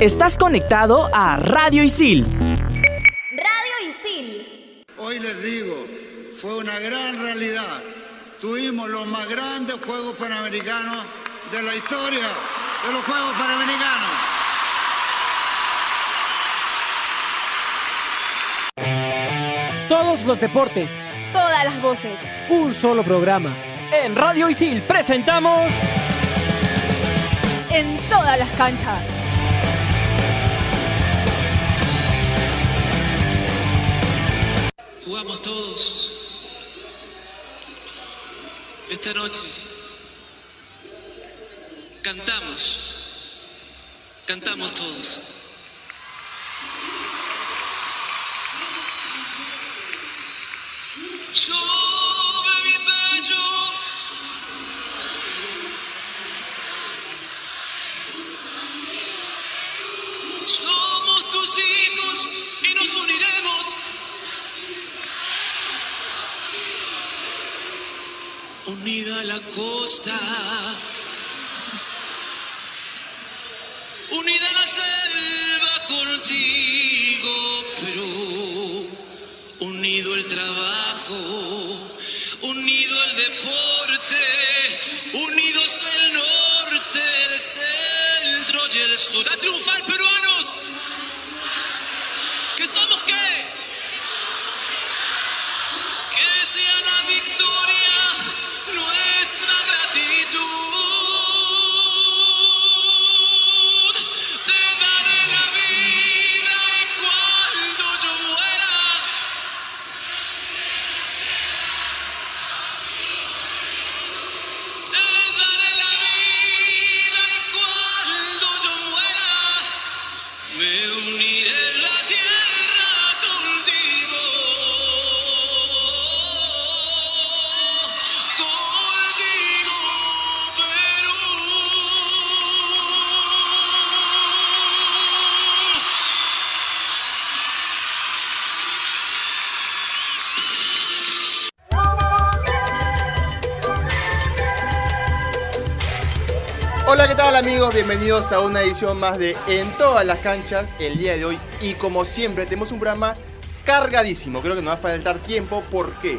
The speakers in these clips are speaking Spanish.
Estás conectado a Radio Isil. Radio Isil. Hoy les digo, fue una gran realidad. Tuvimos los más grandes Juegos Panamericanos de la historia de los Juegos Panamericanos. Todos los deportes. Todas las voces. Un solo programa. En Radio Isil presentamos... En todas las canchas. Jugamos todos. Esta noche cantamos. Cantamos todos. Unida la costa, unida la selva contigo, Perú, unido el trabajo, unido el deporte, unidos el norte, el centro y el sur. A triunfar amigos? Bienvenidos a una edición más de En todas las canchas el día de hoy. Y como siempre, tenemos un programa cargadísimo. Creo que nos va a faltar tiempo. ¿Por qué?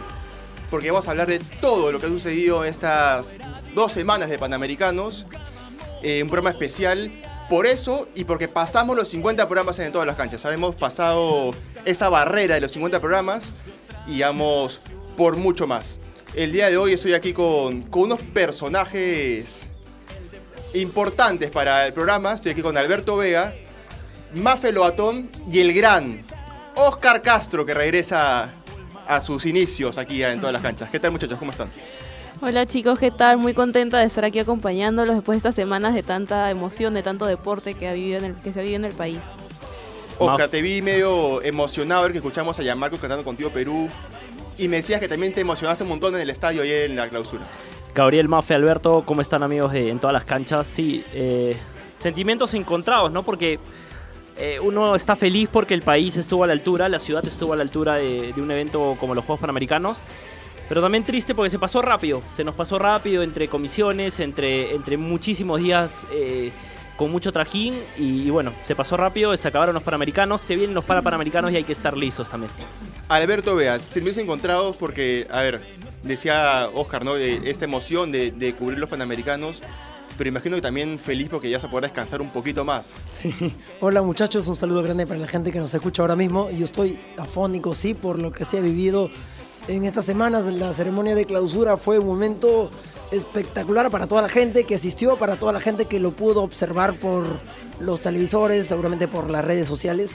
Porque vamos a hablar de todo lo que ha sucedido estas dos semanas de Panamericanos. Eh, un programa especial por eso y porque pasamos los 50 programas en todas las canchas. Hemos pasado esa barrera de los 50 programas y vamos por mucho más. El día de hoy estoy aquí con unos personajes importantes para el programa. Estoy aquí con Alberto Vega, Mafe Loatón y el gran Oscar Castro, que regresa a sus inicios aquí en todas las canchas. ¿Qué tal, muchachos? ¿Cómo están? Hola chicos, ¿qué tal? Muy contenta de estar aquí acompañándolos después de estas semanas de tanta emoción, de tanto deporte que, ha vivido en el, que se ha vivido en el país. Oscar, te vi medio emocionado ver que escuchamos a Gianmarco cantando contigo Perú. Y me decías que también te emocionaste un montón en el estadio ayer en la clausura. Gabriel Mafe, Alberto, ¿cómo están amigos de, en todas las canchas? Sí, eh, sentimientos encontrados, ¿no? Porque eh, uno está feliz porque el país estuvo a la altura, la ciudad estuvo a la altura de, un evento como los Juegos Panamericanos. Pero también triste porque se pasó rápido, se nos pasó rápido entre comisiones, entre, entre muchísimos días eh, con mucho trajín y, bueno, se pasó rápido, se acabaron los Panamericanos, se vienen los Parapanamericanos y hay que estar listos también. Alberto Vega, sentimientos encontrados porque, a ver, decía Oscar, ¿no? De esta emoción de, de cubrir los Panamericanos. Pero imagino que también feliz porque ya se podrá descansar un poquito más. Sí. Hola muchachos, un saludo grande para la gente que nos escucha ahora mismo. Yo estoy afónico, sí, por lo que se ha vivido en estas semanas. La ceremonia de clausura fue un momento espectacular para toda la gente que asistió, para toda la gente que lo pudo observar por los televisores, seguramente por las redes sociales.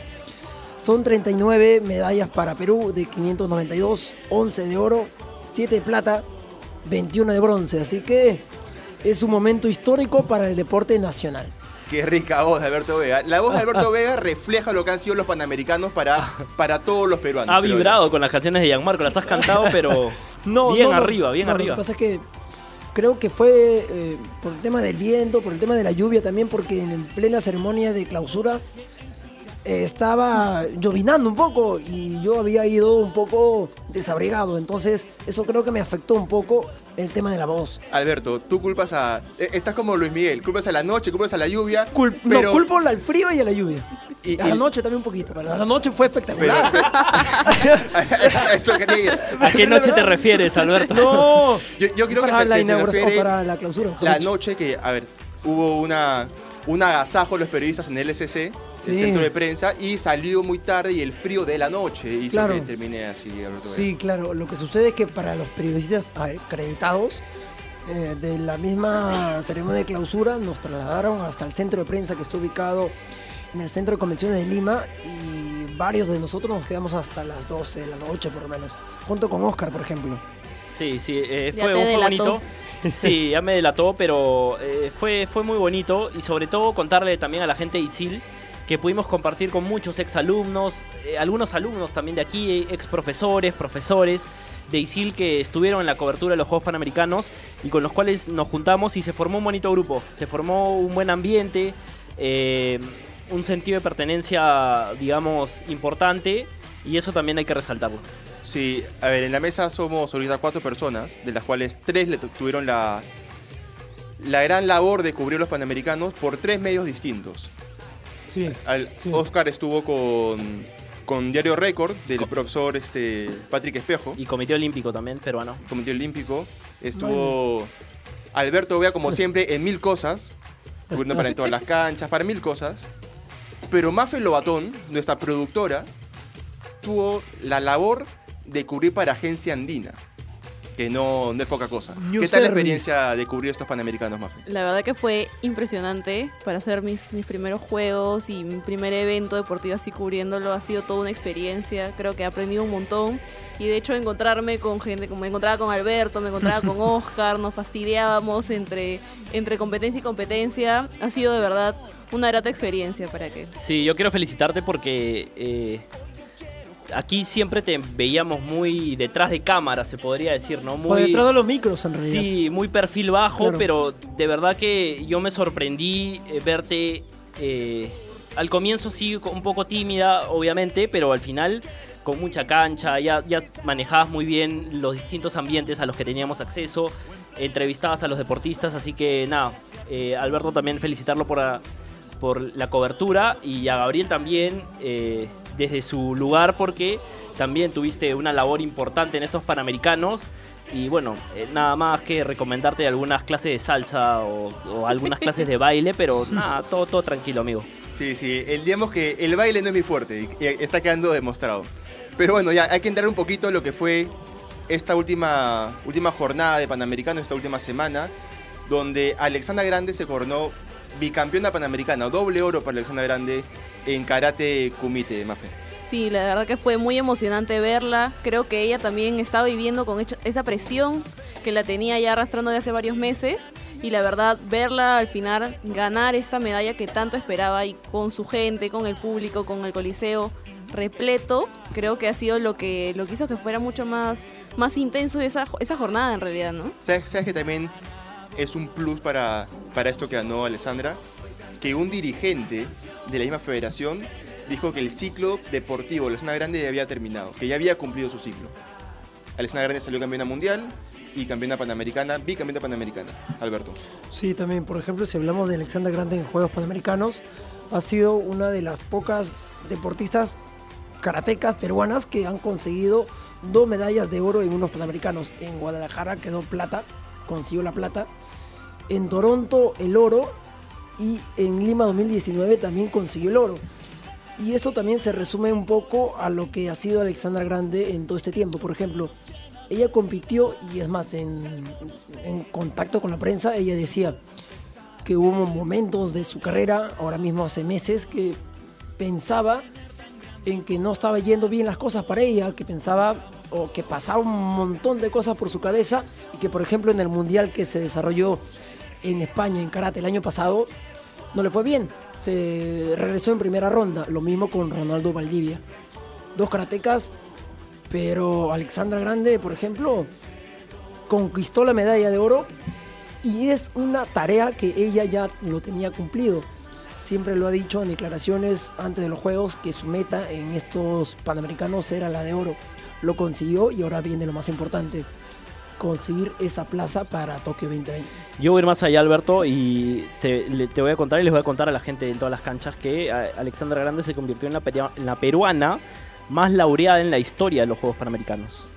Son 39 medallas para Perú de 592, 11 de oro, 7 de plata, 21 de bronce. Así que es un momento histórico para el deporte nacional. Qué rica voz de Alberto Vega. La voz de Alberto Vega refleja lo que han sido los Panamericanos para, para todos los peruanos. Ha vibrado con las canciones de Gianmarco, las has cantado, pero bien arriba, bien no, arriba. Lo que pasa es que creo que fue eh, por el tema del viento, por el tema de la lluvia también, porque en plena ceremonia de clausura estaba llovinando un poco y yo había ido un poco desabrigado. Entonces, eso creo que me afectó un poco el tema de la voz. Alberto, tú culpas a. eh, Estás como Luis Miguel, culpas a la noche, culpas a la lluvia. Cul- pero, No, culpo al frío y a la lluvia. Y- a la noche también un poquito, pero a la noche fue pero- espectacular. eso quería ir. ¿A qué noche te refieres, Alberto? no, Yo, yo creo que para la que se inauguración, refiere para la clausura. mejor la dicho. noche que, a ver, hubo una, un agasajo de los periodistas en el SC, Sí. el centro de prensa, y salió muy tarde y el frío de la noche hizo Claro. que termine así, Alberto. Sí, claro. Lo que sucede es que para los periodistas acreditados eh, de la misma ceremonia de clausura nos trasladaron hasta el centro de prensa que está ubicado en el centro de convenciones de Lima y varios de nosotros nos quedamos hasta las 12 de la noche por lo menos, junto con Oscar, por ejemplo. Sí, sí, eh, fue, fue bonito. Sí, ya me delató, pero eh, fue, fue muy bonito y sobre todo contarle también a la gente de ISIL que pudimos compartir con muchos exalumnos, eh, algunos alumnos también de aquí, ex profesores, profesores de ISIL que estuvieron en la cobertura de los Juegos Panamericanos y con los cuales nos juntamos y se formó un bonito grupo, se formó un buen ambiente, eh, un sentido de pertenencia, digamos, importante y eso también hay que resaltarlo. Sí, a ver, en la mesa somos ahorita cuatro personas, de las cuales tres le tu- tuvieron la, la gran labor de cubrir los panamericanos por tres medios distintos. Sí. Al- Sí. Oscar estuvo con, con Diario Récord del profesor este, Patrick Espejo, Y Comité Olímpico también, peruano. Comité Olímpico. Estuvo Alberto Vea, como siempre, en mil cosas, cubriendo para en todas las canchas, para mil cosas. Pero Mafe Lobatón, nuestra productora, tuvo la labor de cubrir para Agencia Andina, que no, no es poca cosa. New ¿Qué tal la experiencia de cubrir estos panamericanos, Mafe? La verdad que fue impresionante para hacer mis, mis primeros juegos y mi primer evento deportivo así cubriéndolo. Ha sido toda una experiencia. Creo que he aprendido un montón. Y de hecho encontrarme con gente, como me encontraba con Alberto, me encontraba con Oscar, nos fastidiábamos entre, entre competencia y competencia. Ha sido de verdad una grata experiencia para que... Sí, yo quiero felicitarte porque eh, aquí siempre te veíamos muy detrás de cámara, se podría decir, ¿no? Muy, detrás de los micros en realidad. sí, muy perfil bajo, Claro. pero de verdad que yo me sorprendí eh, verte eh, al comienzo sí un poco tímida, obviamente, pero al final con mucha cancha, ya, ya manejabas muy bien los distintos ambientes a los que teníamos acceso, entrevistabas a los deportistas, así que nada, eh, Alberto también felicitarlo por, a- por la cobertura y a Gabriel también eh, desde su lugar porque también tuviste una labor importante en estos Panamericanos. Y bueno, eh, nada más que recomendarte algunas clases de salsa o, o algunas clases de baile, pero nada, todo, todo tranquilo, amigo. Sí, sí, el, digamos que el baile no es muy fuerte está quedando demostrado. Pero bueno, ya hay que entrar un poquito en lo que fue esta última, última jornada de Panamericano, esta última semana, donde Alexandra Grande se coronó bicampeona panamericana, doble oro para Alexandra Grande en karate kumite, Mafe. Sí, la verdad que fue muy emocionante verla. Creo que ella también estaba viviendo con esa presión que la tenía ya arrastrando de hace varios meses. Y la verdad, verla al final ganar esta medalla que tanto esperaba y con su gente, con el público, con el coliseo repleto, creo que ha sido lo que, lo que hizo que fuera mucho más, más intenso esa, esa jornada en realidad, ¿no? ¿Sabes, sabes que también es un plus para, para esto que ganó Alessandra? Que un dirigente de la misma federación dijo que el ciclo deportivo de Alessandra Grande ya había terminado, que ya había cumplido su ciclo. Alessandra Grande salió campeona mundial y campeona panamericana, bicampeona panamericana. Alberto. Sí, también, por ejemplo, si hablamos de Alexandra Grande en Juegos Panamericanos, ha sido una de las pocas deportistas karatecas peruanas que han conseguido dos medallas de oro en unos Panamericanos. En Guadalajara quedó plata, consiguió la plata. En Toronto el oro y en Lima 2019 también consiguió el oro. Y esto también se resume un poco a lo que ha sido Alexandra Grande en todo este tiempo. Por ejemplo, ella compitió y es más, en, en contacto con la prensa, ella decía que hubo momentos de su carrera, ahora mismo hace meses, que pensaba en que no estaba yendo bien las cosas para ella, que pensaba o que pasaba un montón de cosas por su cabeza y que por ejemplo en el mundial que se desarrolló en España en karate el año pasado no le fue bien, se regresó en primera ronda, lo mismo con Ronaldo Valdivia. Dos karatecas, pero Alexandra Grande, por ejemplo, conquistó la medalla de oro y es una tarea que ella ya lo tenía cumplido. siempre lo ha dicho en declaraciones antes de los Juegos que su meta en estos Panamericanos era la de oro. Lo consiguió y ahora viene lo más importante, conseguir esa plaza para Tokio 2020. Yo voy a ir más allá, Alberto, y te, le- te voy a contar y les voy a contar a la gente en todas las canchas que eh, Alexandra Grande se convirtió en la, peria- en la peruana más laureada en la historia de los Juegos Panamericanos.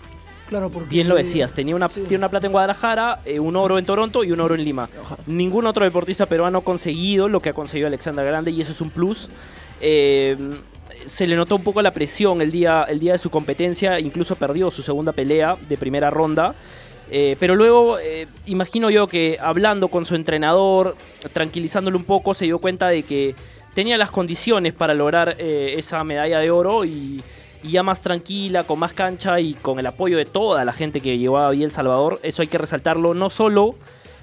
Claro, porque Bien lo decías, tenía una, Sí. tiene una plata en Guadalajara, eh, un oro en Toronto y un oro en Lima. Ningún otro deportista peruano ha conseguido lo que ha conseguido Alexandra Grande y eso es un plus. Eh, se le notó un poco la presión el día, el día de su competencia, incluso perdió su segunda pelea de primera ronda. Eh, pero luego, eh, imagino yo que hablando con su entrenador, tranquilizándole un poco, se dio cuenta de que tenía las condiciones para lograr eh, esa medalla de oro y, ya más tranquila, con más cancha y con el apoyo de toda la gente que llevaba ahí El Salvador. Eso hay que resaltarlo no solo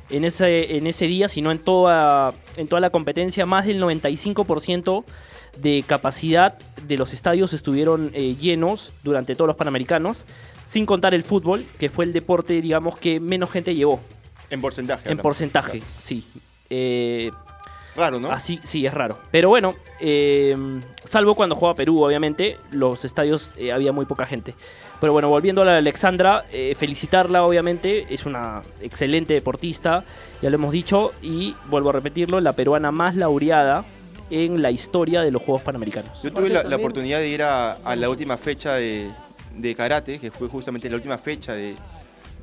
en ese, en ese día, sino en toda, en toda la competencia. Más del 95% de capacidad de los estadios estuvieron llenos durante todos los Panamericanos, sin contar el fútbol, que fue el deporte, digamos, que menos gente llevó. En porcentaje. En hablamos. porcentaje, sí. Eh, Raro, ¿no? Así, sí, es raro. Pero bueno, eh, salvo cuando jugaba Perú, obviamente, los estadios eh, había muy poca gente. Pero bueno, volviendo a la Alexandra, eh, felicitarla, obviamente, es una excelente deportista, ya lo hemos dicho, y vuelvo a repetirlo, la peruana más laureada en la historia de los Juegos Panamericanos. Yo tuve la, la oportunidad de ir a, a la última fecha de, de karate, que fue justamente la última fecha de,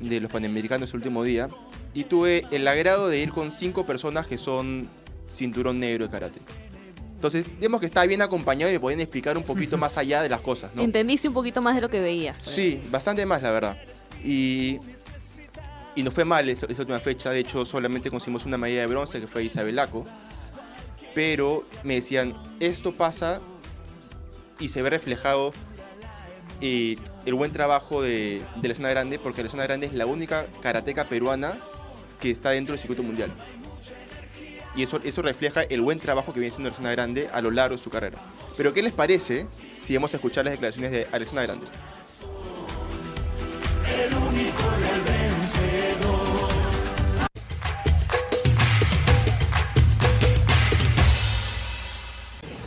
de los Panamericanos el último día, y tuve el agrado de ir con cinco personas que son cinturón negro de karate. Entonces, digamos que estaba bien acompañado y me podían explicar un poquito más allá de las cosas, ¿no? Entendiste un poquito más de lo que veía. Sí, bastante más, la verdad. Y, y no fue mal esa, esa última fecha. De hecho, solamente conseguimos una medalla de bronce, que fue Isabelaco. Pero me decían, esto pasa y se ve reflejado eh, el buen trabajo de, de la zona grande, porque la zona grande es la única karateca peruana que está dentro del circuito mundial. Y eso, eso refleja el buen trabajo que viene haciendo la zona grande a lo largo de su carrera. Pero, ¿qué les parece si vamos a escuchar las declaraciones de Alexandra Grande?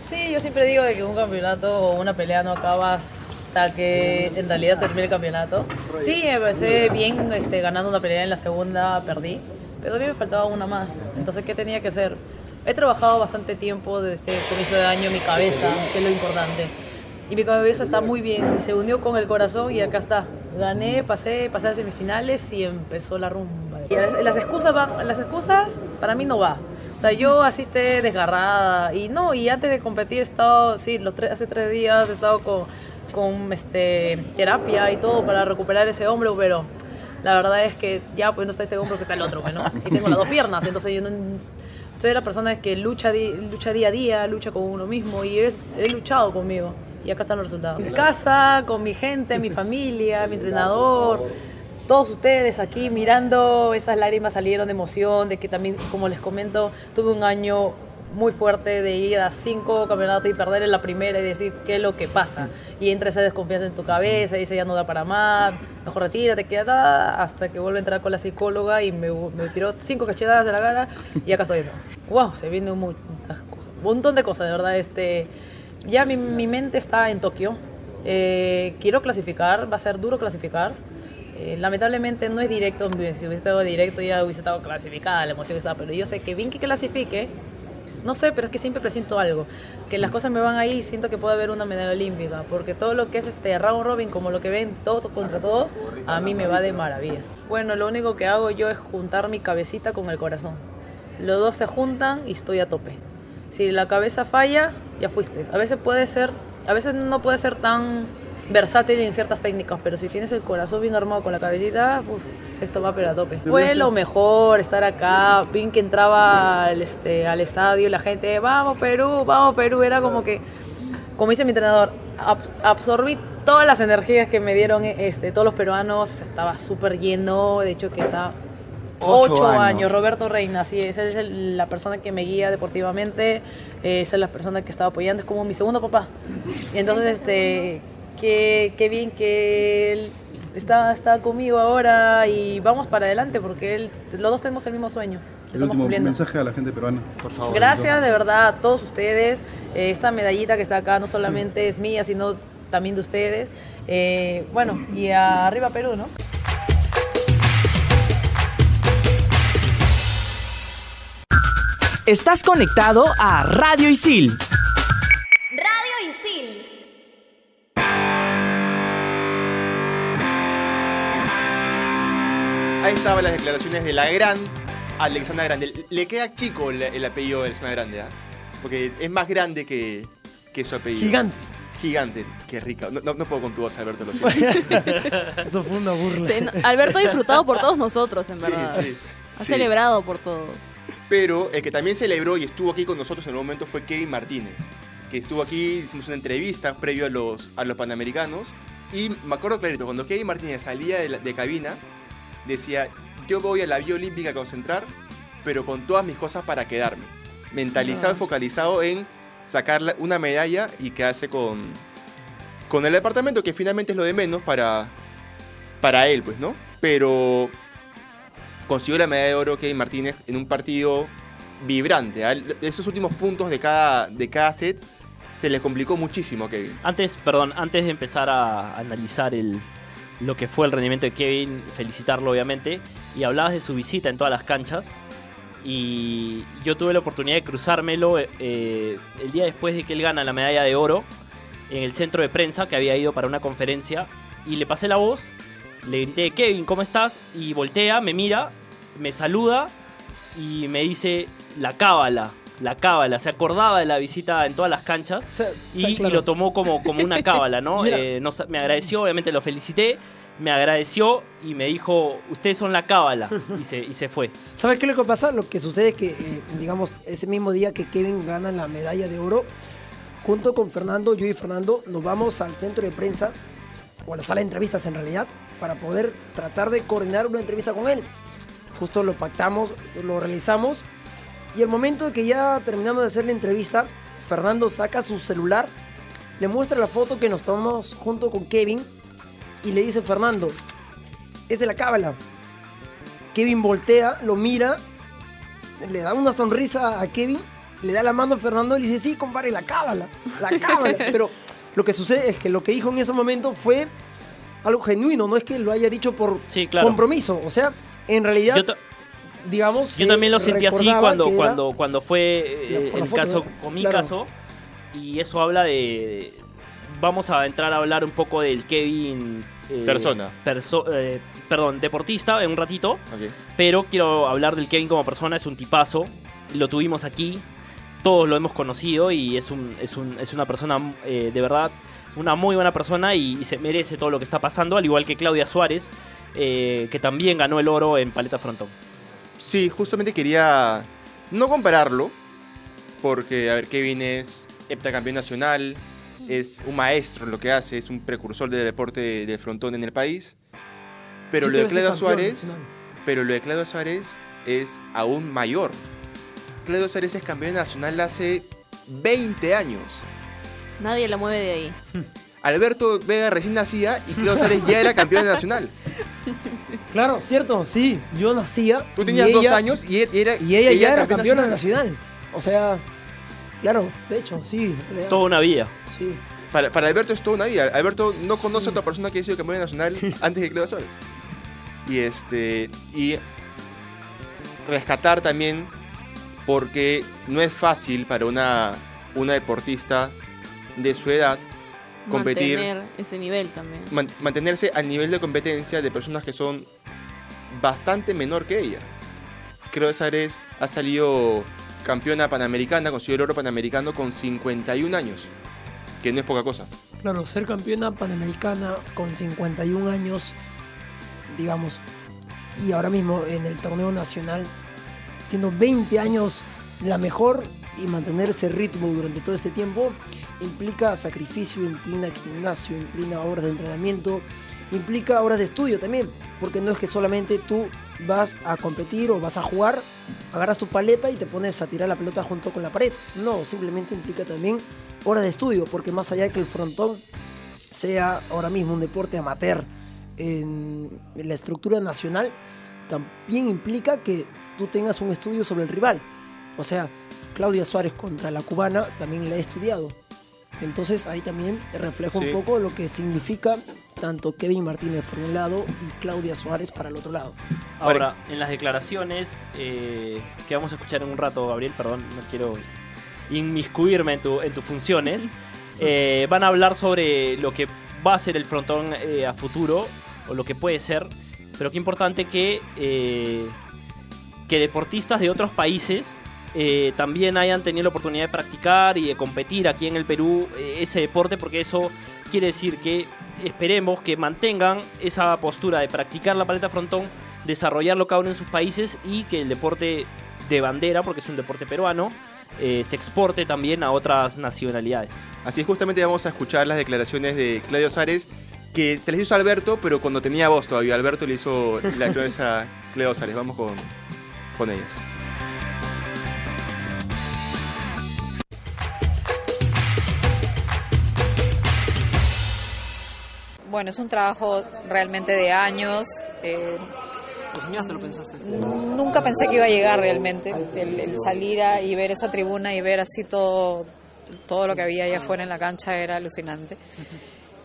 Sí, yo siempre digo de que un campeonato o una pelea no acaba hasta que en realidad termine el campeonato. Sí, empecé bien este, ganando una pelea en la segunda, perdí, pero también me faltaba una más. Entonces, ¿qué tenía que hacer? He trabajado bastante tiempo desde este comienzo de año mi cabeza, que es lo importante. Y mi cabeza está muy bien, se unió con el corazón y acá está. Gané, pasé, pasé a semifinales y empezó la rumba. Y las, las excusas van, las excusas para mí no va. O sea, yo así esté desgarrada y no, y antes de competir he estado, sí, los tres, hace tres días he estado con, con este, terapia y todo para recuperar ese hombro, pero la verdad es que ya pues no está este hombro que está el otro, pues, ¿no? Y tengo las dos piernas, entonces yo no... Soy la persona que lucha, lucha día a día, lucha con uno mismo y he, he luchado conmigo. Y acá están los resultados. En casa, con mi gente, mi familia, mi entrenador, todos ustedes aquí mirando, esas lágrimas salieron de emoción, de que también, como les comento, tuve un año muy fuerte de ir a cinco campeonatos y perder en la primera y decir qué es lo que pasa. Y entra esa desconfianza en tu cabeza y dice ya no da para más, mejor retírate, queda hasta que vuelve a entrar con la psicóloga y me, me tiró cinco cachetadas de la cara y acá estoy. Wow, se vienen cosas, un montón de cosas, de verdad. Este, ya mi, mi mente está en Tokio. Eh, quiero clasificar, va a ser duro clasificar. Eh, lamentablemente no es directo, si hubiese estado directo ya hubiese estado clasificada, la emoción estaba, pero yo sé que bien que clasifique, no sé, pero es que siempre presiento algo, que las cosas me van ahí, siento que puede haber una medalla olímpica, porque todo lo que es este round robin, como lo que ven todos contra todos, a mí me va de maravilla. Bueno, lo único que hago yo es juntar mi cabecita con el corazón. Los dos se juntan y estoy a tope. Si la cabeza falla, ya fuiste. A veces puede ser, a veces no puede ser tan versátil en ciertas técnicas, pero si tienes el corazón bien armado con la cabecita, uf, esto va pero a tope. Fue lo mejor estar acá, bien que entraba al, este, al estadio y la gente, vamos Perú, vamos Perú, era como que, como dice mi entrenador, ab- absorbí todas las energías que me dieron este, todos los peruanos, estaba súper lleno, de hecho que está Ocho años. años. Roberto Reina, sí, esa es el- la persona que me guía deportivamente, esa es la persona que estaba apoyando, es como mi segundo papá. Y entonces, este, qué, qué bien que él está, está conmigo ahora y vamos para adelante porque él, los dos tenemos el mismo sueño. El último mensaje a la gente peruana. Por favor. Gracias de verdad a todos ustedes. Eh, esta medallita que está acá no solamente es mía, sino también de ustedes. Eh, bueno, y arriba Perú, ¿no? Estás conectado a Radio Isil. Ahí estaban las declaraciones de la gran Alexandra Grande. Le queda chico el, el apellido de Alexandra Grande, ¿ah? Porque es más grande que, que su apellido. Gigante. Gigante. Qué rica. No, no- no puedo con tu voz, Alberto, lo siento. Eso fue una burla. Sí, Alberto ha disfrutado por todos nosotros, en Sí, verdad. sí, Ha sí. celebrado por todos. Pero el que también celebró y estuvo aquí con nosotros en el momento fue Kevin Martínez, que estuvo aquí, hicimos una entrevista previo a los, a los Panamericanos. Y me acuerdo clarito, cuando Kevin Martínez salía de, la- de cabina, decía, yo voy a la Vía Olímpica a concentrar, pero con todas mis cosas para quedarme. Mentalizado Ah. y focalizado en sacar una medalla y quedarse con, con el departamento, que finalmente es lo de menos para, para él, pues, ¿no? Pero consiguió la medalla de oro Kevin Martínez en un partido vibrante. ¿ah? Esos últimos puntos de cada, de cada set se le complicó muchísimo a Kevin. Antes, perdón, antes de empezar a analizar el, lo que fue el rendimiento de Kevin, felicitarlo obviamente, y hablabas de su visita en todas las canchas, y yo tuve la oportunidad de cruzármelo eh, el día después de que él gana la medalla de oro en el centro de prensa, que había ido para una conferencia, y le pasé la voz, le grité, Kevin, ¿cómo estás? Y voltea, me mira, me saluda, y me dice, la cábala. La cábala, se acordaba de la visita en todas las canchas O sea, y, lo tomó como, como una cábala, ¿no? Eh, me agradeció, obviamente lo felicité, me agradeció y me dijo, ustedes son la cábala, y se, y se fue. ¿Sabes qué es lo que pasa? Lo que sucede es que, eh, digamos, ese mismo día que Kevin gana la medalla de oro, junto con Fernando, yo y Fernando, nos vamos al centro de prensa, o a la sala de entrevistas en realidad, para poder tratar de coordinar una entrevista con él. Justo lo pactamos, lo realizamos, y el momento de que ya terminamos de hacer la entrevista, Fernando saca su celular, le muestra la foto que nos tomamos junto con Kevin, y le dice, Fernando, es de la cábala. Kevin voltea, lo mira, le da una sonrisa a Kevin, le da la mano a Fernando y le dice, sí, compadre, la cábala, la cábala. Pero lo que sucede es que lo que dijo en ese momento fue algo genuino, no es que lo haya dicho por Sí, claro. compromiso. O sea, en realidad, digamos... yo también lo sentí así cuando, cuando, cuando fue eh, el foto, caso, ¿no? con mi Claro. caso, y eso habla de... vamos a entrar a hablar un poco del Kevin... eh, Persona. perso- eh, perdón, deportista en un ratito. Pero quiero hablar del Kevin como persona, es un tipazo. Lo tuvimos aquí, todos lo hemos conocido y es, un, es, un- es una persona eh, de verdad, una muy buena persona y, y se merece todo lo que está pasando, al igual que Claudia Suárez, eh, que también ganó el oro en paleta frontón. Sí, justamente quería no compararlo, porque, a ver, Kevin es heptacampeón nacional, es un maestro en lo que hace, es un precursor del deporte de, frontón en el país. Pero Sí, lo de campeón Suárez, nacional. pero lo de Claudia Suárez es aún mayor. Claudia Suárez es campeón nacional hace 20 años. Nadie la mueve de ahí. Alberto Vega recién nacía y Claudia Suárez ya era campeón nacional. Claro, cierto, sí, yo nacía. Tú y tenías dos ella- años y, e- era, Y ella ya era campeona campeona nacional. O sea, claro, de hecho, sí. real, Toda una vida. Sí. Para, para Alberto es toda una vida. Alberto no conoce a otra persona que haya sido campeón nacional antes que Claudia Suárez. Y este. Y rescatar también, porque no es fácil para una, una deportista de su edad competir, Mantener ese nivel también. man- mantenerse al nivel de competencia de personas que son bastante menor que ella. Claudia Suárez ha salido campeona panamericana, consiguió el oro panamericano con 51 años, que no es poca cosa. Claro, ser campeona panamericana con 51 años, digamos, y ahora mismo en el torneo nacional, siendo 20 años la mejor y mantener ese ritmo durante todo este tiempo, implica sacrificio, implica gimnasio, implica horas de entrenamiento, implica horas de estudio también, porque no es que solamente tú vas a competir o vas a jugar, agarras tu paleta y te pones a tirar la pelota junto con la pared. No, simplemente implica también horas de estudio, porque más allá de que el frontón sea ahora mismo un deporte amateur en la estructura nacional, también implica que tú tengas un estudio sobre el rival. O sea, Claudia Suárez contra la cubana también la he estudiado. Entonces ahí también refleja Sí. un poco lo que significa tanto Kevin Martínez por un lado y Claudia Suárez para el otro lado. Ahora, en las declaraciones eh, que vamos a escuchar en un rato, Gabriel, perdón, no quiero inmiscuirme en, tu, en tus funciones, eh, van a hablar sobre lo que va a ser el frontón eh, a futuro, o lo que puede ser, pero qué importante que, eh, que deportistas de otros países eh, también hayan tenido la oportunidad de practicar y de competir aquí en el Perú eh, ese deporte, porque eso quiere decir que esperemos que mantengan esa postura de practicar la paleta frontón, desarrollarlo cada uno en sus países y que el deporte de bandera, porque es un deporte peruano, eh, se exporte también a otras nacionalidades. Así es, justamente vamos a escuchar las declaraciones de Claudio Sares, que se les hizo a Alberto, pero cuando tenía voz todavía. Alberto le hizo la declaración a Claudio Sares. Vamos con, con ellas. Bueno, es un trabajo realmente de años. eh, ¿Lo soñaste, lo pensaste? nunca pensé que iba a llegar realmente. El, el salir a- y ver esa tribuna y ver así todo, todo lo que había allá afuera en la cancha era alucinante.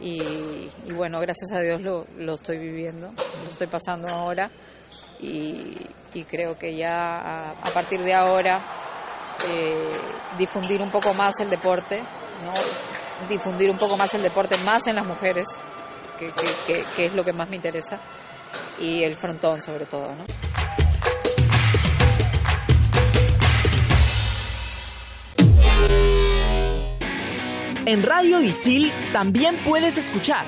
Y, y bueno, gracias a Dios lo, lo estoy viviendo, lo estoy pasando ahora. Y, y creo que ya a, a partir de ahora eh, difundir un poco más el deporte, ¿no? difundir un poco más el deporte, más en las mujeres, que, es lo que más me interesa, y el frontón sobre todo. ¿no? En Radio Isil también puedes escuchar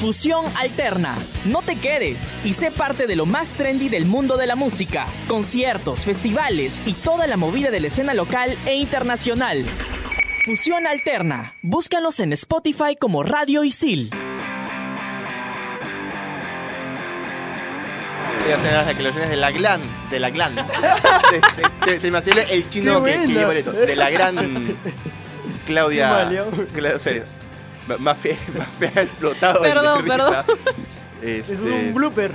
Fusión Alterna. No te quedes y sé parte de lo más trendy del mundo de la música, conciertos, festivales y toda la movida de la escena local e internacional. Fusión Alterna. Búscanos en Spotify como Radio Isil. Voy a hacer las declaraciones de la GLAN. De la GLAN. se, se- se- se me hacía el chino que, que lleva esto. De la gran Claudia. Claudia. Ma- Más fea, más fea explotado de Perdón, risa. perdón. Este, Es un blooper.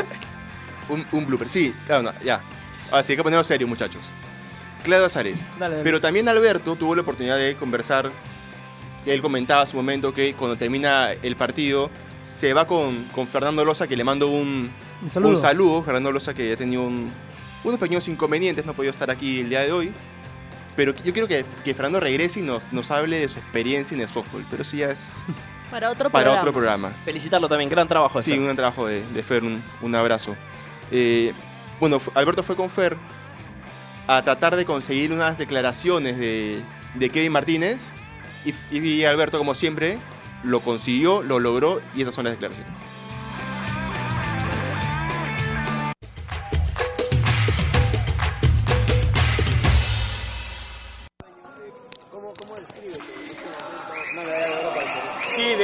un, un blooper, sí, claro, no, ya. Ahora sí, hay que ponernos serio, muchachos. Dale, dale. Pero también Alberto tuvo la oportunidad de conversar. Él comentaba a su momento que cuando termina el partido se va con, con Fernando Loza, que le mando un, Un saludo. un saludo. Fernando Loza que ya ha tenido un- unos pequeños inconvenientes, no ha podido estar aquí el día de hoy. Pero yo quiero que, que Fernando regrese y nos, nos hable de su experiencia en el softball. Pero eso ya es Para otro para programa. otro programa. Felicitarlo también, gran trabajo. Sí, un gran trabajo de, de Fer, un, un abrazo. Eh, bueno, Alberto fue con Fer a tratar de conseguir unas declaraciones de, de Kevin Martínez y, y Alberto, como siempre, lo consiguió, lo logró y esas son las declaraciones.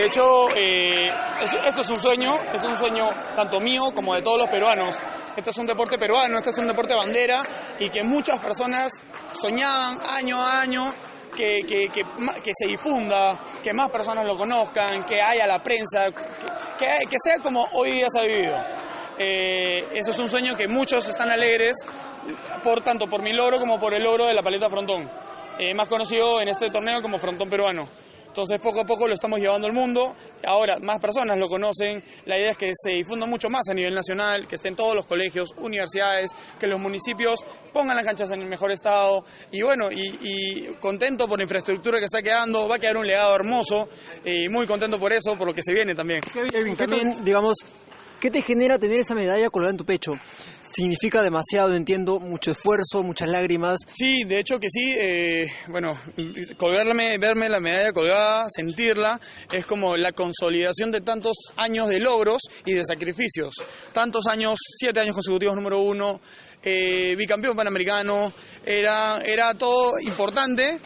De hecho, eh, es- esto es un sueño, es un sueño tanto mío como de todos los peruanos. Este es un deporte peruano, este es un deporte bandera y que muchas personas soñaban año a año que, que- que que se difunda, que más personas lo conozcan, que haya la prensa, que sea como hoy día se ha vivido. Eh, eso es un sueño que muchos están alegres, por tanto por mi logro como por el logro de la paleta frontón, eh, más conocido en este torneo como frontón peruano. Entonces poco a poco lo estamos llevando al mundo, ahora más personas lo conocen, la idea es que se difunda mucho más a nivel nacional, que estén todos los colegios, universidades, que los municipios pongan las canchas en el mejor estado. Y bueno, y, y contento por la infraestructura que está quedando, va a quedar un legado hermoso. Y muy contento por eso, por lo que se viene también. Kevin, también, digamos, ¿qué te genera tener esa medalla colgada en tu pecho? Significa demasiado, entiendo, mucho esfuerzo, muchas lágrimas. Sí, de hecho que sí, eh, bueno, colgarme, verme la medalla colgada, sentirla, es como la consolidación de tantos años de logros y de sacrificios. Tantos años, siete años consecutivos número uno, eh, bicampeón panamericano, era, era todo importante,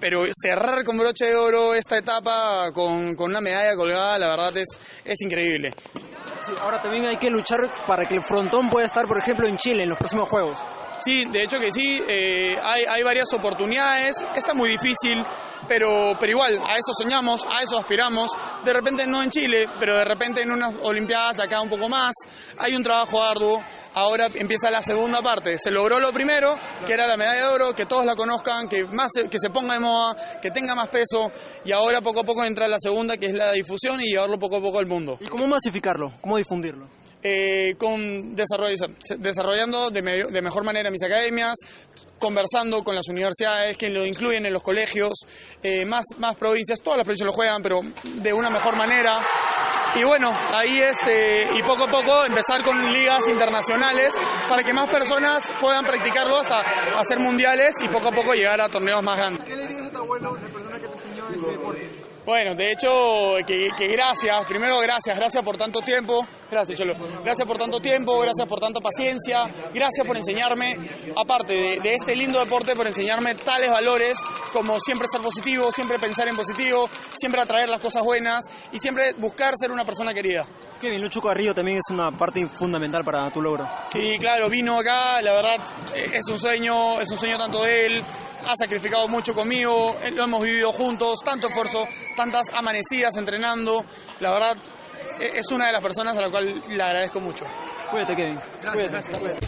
pero cerrar con broche de oro esta etapa con, con una medalla colgada, la verdad es, es increíble. Ahora también hay que luchar para que el frontón pueda estar, por ejemplo, en Chile en los próximos Juegos. Sí, de hecho que sí, eh, hay, hay varias oportunidades, está muy difícil, pero, pero igual, a eso soñamos, a eso aspiramos. De repente no en Chile, pero de repente en unas Olimpiadas de acá un poco más. Hay un trabajo arduo. Ahora empieza la segunda parte. Se logró lo primero, que era la medalla de oro, que todos la conozcan, que, más, que se ponga de moda, que tenga más peso. Y ahora poco a poco entra la segunda, que es la difusión y llevarlo poco a poco al mundo. ¿Y cómo masificarlo? ¿Cómo difundirlo? Eh, con desarrollo, desarrollando de, me- de mejor manera mis academias, conversando con las universidades que lo incluyen en los colegios, eh, más, más provincias, todas las provincias lo juegan, pero de una mejor manera. Y bueno, ahí es, eh, y poco a poco empezar con ligas internacionales para que más personas puedan practicarlo hasta hacer mundiales y poco a poco llegar a torneos más grandes. ¿Qué le dirías a tu abuelo, la persona que te enseñó este deporte? Bueno, de hecho, que, que gracias, primero gracias, gracias por tanto tiempo, gracias Cholo, gracias por tanto tiempo, gracias por tanta paciencia, gracias por enseñarme, aparte de, de este lindo deporte, por enseñarme tales valores como siempre ser positivo, siempre pensar en positivo, siempre atraer las cosas buenas y siempre buscar ser una persona querida. Kevin Lucho Carrillo también es una parte fundamental para tu logro. Sí, claro, vino acá, la verdad es un sueño, es un sueño tanto de él, ha sacrificado mucho conmigo, eh, lo hemos vivido juntos, tanto esfuerzo, tantas amanecidas entrenando, la verdad eh, es una de las personas a la cual le agradezco mucho. Cuídate, Kevin. Cuídate. Cuídate.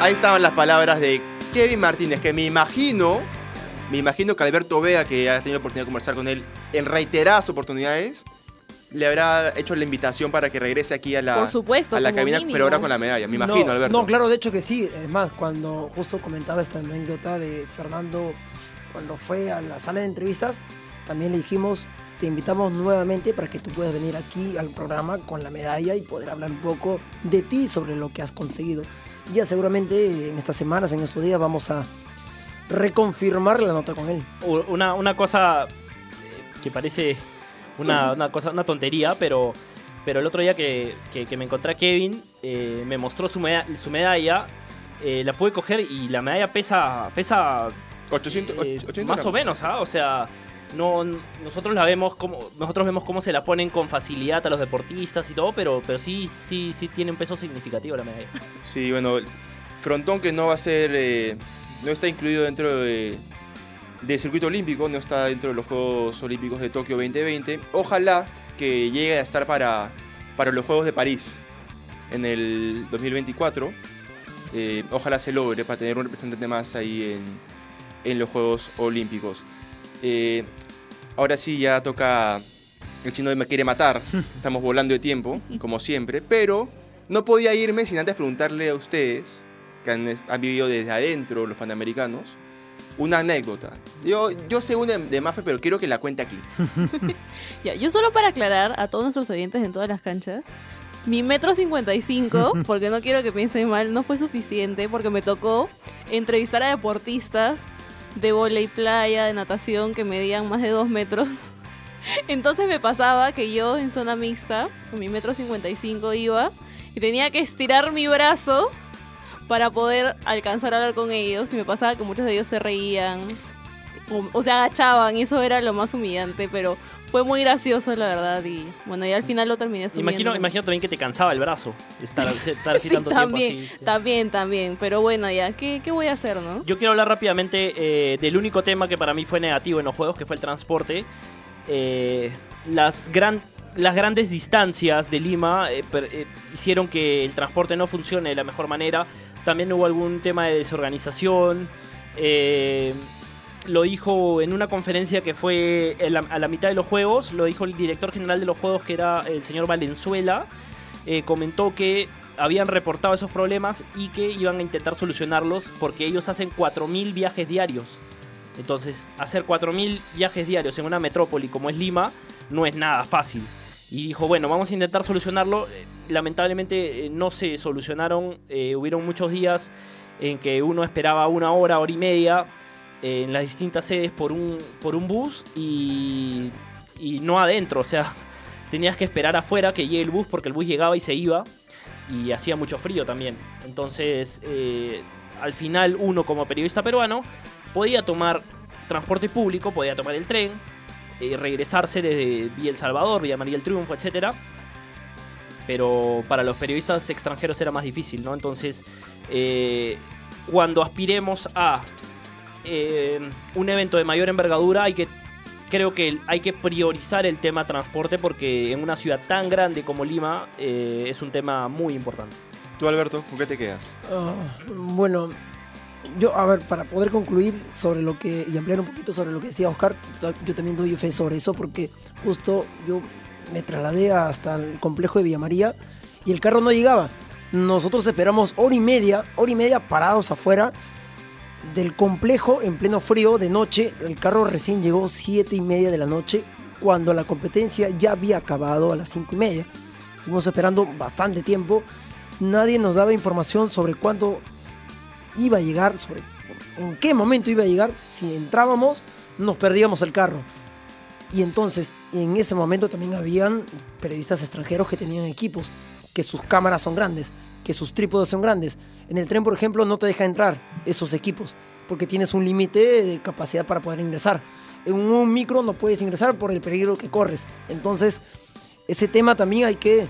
Ahí estaban las palabras de Kevin Martínez, que me imagino, me imagino que Alberto Vega, que ha tenido la oportunidad de conversar con él en reiteradas oportunidades, le habrá hecho la invitación para que regrese aquí a la, Por supuesto, a la cabina, mínimo. pero ahora con la medalla, me imagino, no, Alberto. No, claro, de hecho que sí. Es más, cuando justo comentaba esta anécdota de Fernando, cuando fue a la sala de entrevistas, también le dijimos, te invitamos nuevamente para que tú puedas venir aquí al programa con la medalla y poder hablar un poco de ti sobre lo que has conseguido. Y ya seguramente en estas semanas, en estos días, vamos a reconfirmar la nota con él. Una, una cosa eh, que parece una, una cosa, una tontería, pero, pero el otro día que, que- que me encontré a Kevin, eh, me mostró su, meda- su medalla, eh, la pude coger y la medalla pesa, pesa 800, eh, 800 más o menos, ¿ah? O sea, no, nosotros la vemos como, nosotros vemos cómo se la ponen con facilidad a los deportistas y todo, pero, pero sí, sí, sí tiene un peso significativo la medalla. Sí, bueno, frontón que no va a ser, eh, no está incluido dentro de, del circuito olímpico, no está dentro de los Juegos Olímpicos de Tokio 2020. Ojalá que llegue a estar para, para los Juegos de París en el 2024. Eh, ojalá se logre para tener un representante más ahí en, en los Juegos Olímpicos. Eh, ahora sí, ya toca. El chino me quiere matar. Estamos volando de tiempo, como siempre. Pero no podía irme sin antes preguntarle a ustedes, que han, han vivido desde adentro los panamericanos, una anécdota. Yo, yo sé una de Mafe, pero quiero que la cuente aquí. Ya, yo solo para aclarar a todos nuestros oyentes en todas las canchas, mi metro 55, porque no quiero que piensen mal, no fue suficiente porque me tocó entrevistar a deportistas de volei playa, de natación, que medían más de dos metros. Entonces me pasaba que yo en zona mixta, con mi metro 55 iba y tenía que estirar mi brazo para poder alcanzar a hablar con ellos. Y me pasaba que muchos de ellos se reían o, o se agachaban y eso era lo más humillante, pero fue muy gracioso la verdad y bueno, y al final lo terminé asumiendo. Imagino, imagino también que te cansaba el brazo estar, estar así Sí, tanto también, tiempo así. también, también, pero bueno, ya, ¿qué, qué voy a hacer, no? Yo quiero hablar rápidamente eh, del único tema que para mí fue negativo en los juegos, que fue el transporte. Eh, las, gran, las grandes distancias de Lima eh, per- eh, hicieron que el transporte no funcione de la mejor manera. También hubo algún tema de desorganización. eh, lo dijo en una conferencia que fue a la mitad de los juegos, lo dijo el director general de los juegos, que era el señor Valenzuela. eh, comentó que habían reportado esos problemas y que iban a intentar solucionarlos porque ellos hacen 4.000 viajes diarios. Entonces, hacer 4.000 viajes diarios en una metrópoli como es Lima no es nada fácil. Y dijo, bueno, vamos a intentar solucionarlo. Eh, Lamentablemente eh, no se solucionaron. Eh, hubieron muchos días en que uno esperaba una hora, hora y media eh, en las distintas sedes por un, por un bus y, y no adentro. O sea, tenías que esperar afuera que llegue el bus porque el bus llegaba y se iba y hacía mucho frío también. Entonces, al final uno como periodista peruano podía tomar transporte público, podía tomar el tren, eh, regresarse desde Villa El Salvador, Villa María el Triunfo, etcétera pero para los periodistas extranjeros era más difícil, ¿no? Entonces, eh, cuando aspiremos a eh, un evento de mayor envergadura, hay que creo que hay que priorizar el tema transporte porque en una ciudad tan grande como Lima eh, es un tema muy importante. Tú, Alberto, ¿con qué te quedas? Ah, bueno, yo, a ver, para poder concluir sobre lo que, y ampliar un poquito sobre lo que decía Oscar, yo también doy fe sobre eso porque justo yo me trasladé hasta el complejo de Villa María y el carro no llegaba. Nosotros esperamos hora y media, hora y media parados afuera del complejo en pleno frío de noche. El carro recién llegó siete y media de la noche cuando la competencia ya había acabado a las cinco y media. Estuvimos esperando bastante tiempo. Nadie nos daba información sobre cuándo iba a llegar, en qué momento iba a llegar. Si entrábamos, nos perdíamos el carro. Y entonces, en ese momento también habían periodistas extranjeros que tenían equipos, que sus cámaras son grandes, que sus trípodes son grandes. En el tren, por ejemplo, no te deja entrar esos equipos, porque tienes un límite de capacidad para poder ingresar. En un micro no puedes ingresar por el peligro que corres. Entonces, ese tema también hay que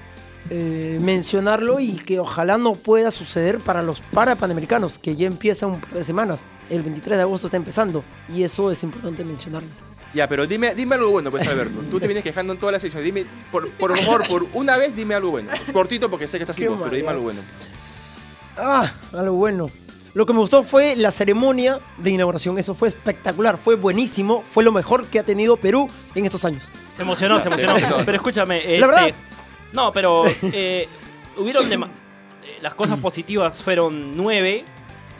eh, mencionarlo y que ojalá no pueda suceder para los parapanamericanos, que ya empieza un par de semanas. El 23 de agosto está empezando y eso es importante mencionarlo. Ya, pero dime, dime algo bueno, pues Alberto. Tú te vienes quejando en todas las sesiones. Dime, por, por favor, por una vez, dime algo bueno. Cortito porque sé que estás sin voz, pero dime algo bueno. Ah, algo bueno. Lo que me gustó fue la ceremonia de inauguración. Eso fue espectacular, fue buenísimo. Fue lo mejor que ha tenido Perú en estos años. Se emocionó, se emocionó. pero escúchame. La este, verdad. No, pero eh, hubieron eh, las cosas positivas fueron nueve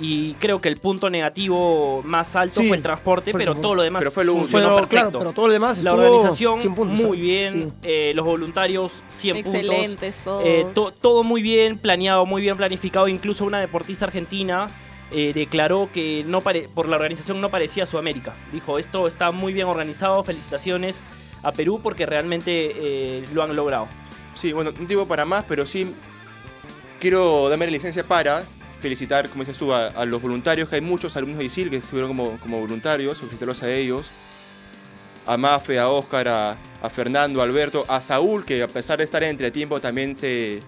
y creo que el punto negativo más alto Sí, fue el transporte, fue pero todo lo demás Pero fue lo funcionó Pero, perfecto. claro, pero todo lo demás la organización 100 puntos, muy ¿eh? bien, Sí. eh, los voluntarios 100 Excelentes puntos, todos. eh, to- todo muy bien planeado, muy bien planificado. Incluso una deportista argentina eh, declaró que no pare- por la organización no parecía Sudamérica. Dijo esto está muy bien organizado, felicitaciones a Perú porque realmente eh, lo han logrado. Sí, bueno, no digo para más, pero sí quiero darme la licencia para felicitar, como dices tú, a, a los voluntarios, que hay muchos alumnos de ISIL que estuvieron como, como voluntarios, felicitarlos a ellos. A Mafe, a Oscar, a, a Fernando, a Alberto, a Saúl, que a pesar de estar en entretiempo también se,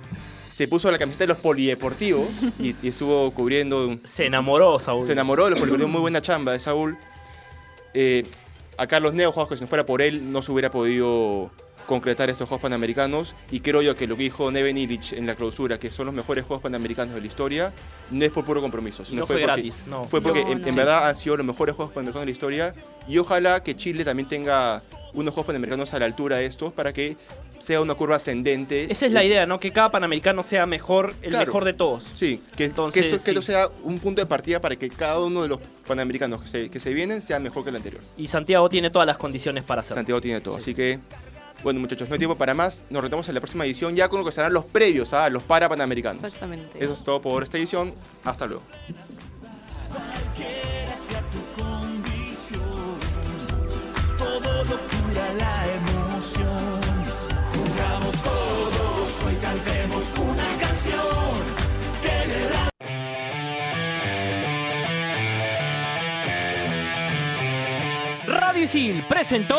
se puso la camiseta de los polideportivos y, y estuvo cubriendo Se enamoró, Saúl. se enamoró de los polideportivos, muy buena chamba de Saúl. Eh, a Carlos Neojos, que si no fuera por él, no se hubiera podido concretar estos Juegos Panamericanos. Y creo yo que lo que dijo Neven Illich en la clausura, que son los mejores Juegos Panamericanos de la historia, no es por puro compromiso, sino No fue porque, gratis, no. Fue porque No, en, en verdad han sido los mejores Juegos Panamericanos de la historia. Y ojalá que Chile también tenga unos Juegos Panamericanos a la altura de estos para que sea una curva ascendente. Esa es la idea, ¿no? Que cada panamericano sea mejor, el Claro. mejor de todos. Sí, que, Entonces, que, eso, que sí. esto sea un punto de partida para que cada uno de los panamericanos que se, que se vienen sea mejor que el anterior. Y Santiago tiene todas las condiciones para hacerlo. Santiago tiene todo. Así que, bueno, muchachos, no hay tiempo para más. Nos retamos en la próxima edición ya con lo que serán los previos a los para panamericanos. Exactamente. Eso es todo por esta edición. Hasta luego. Todo lo cura la emoción. Jugamos todos, hoy cantemos una canción. Que le da Radio Isil presentó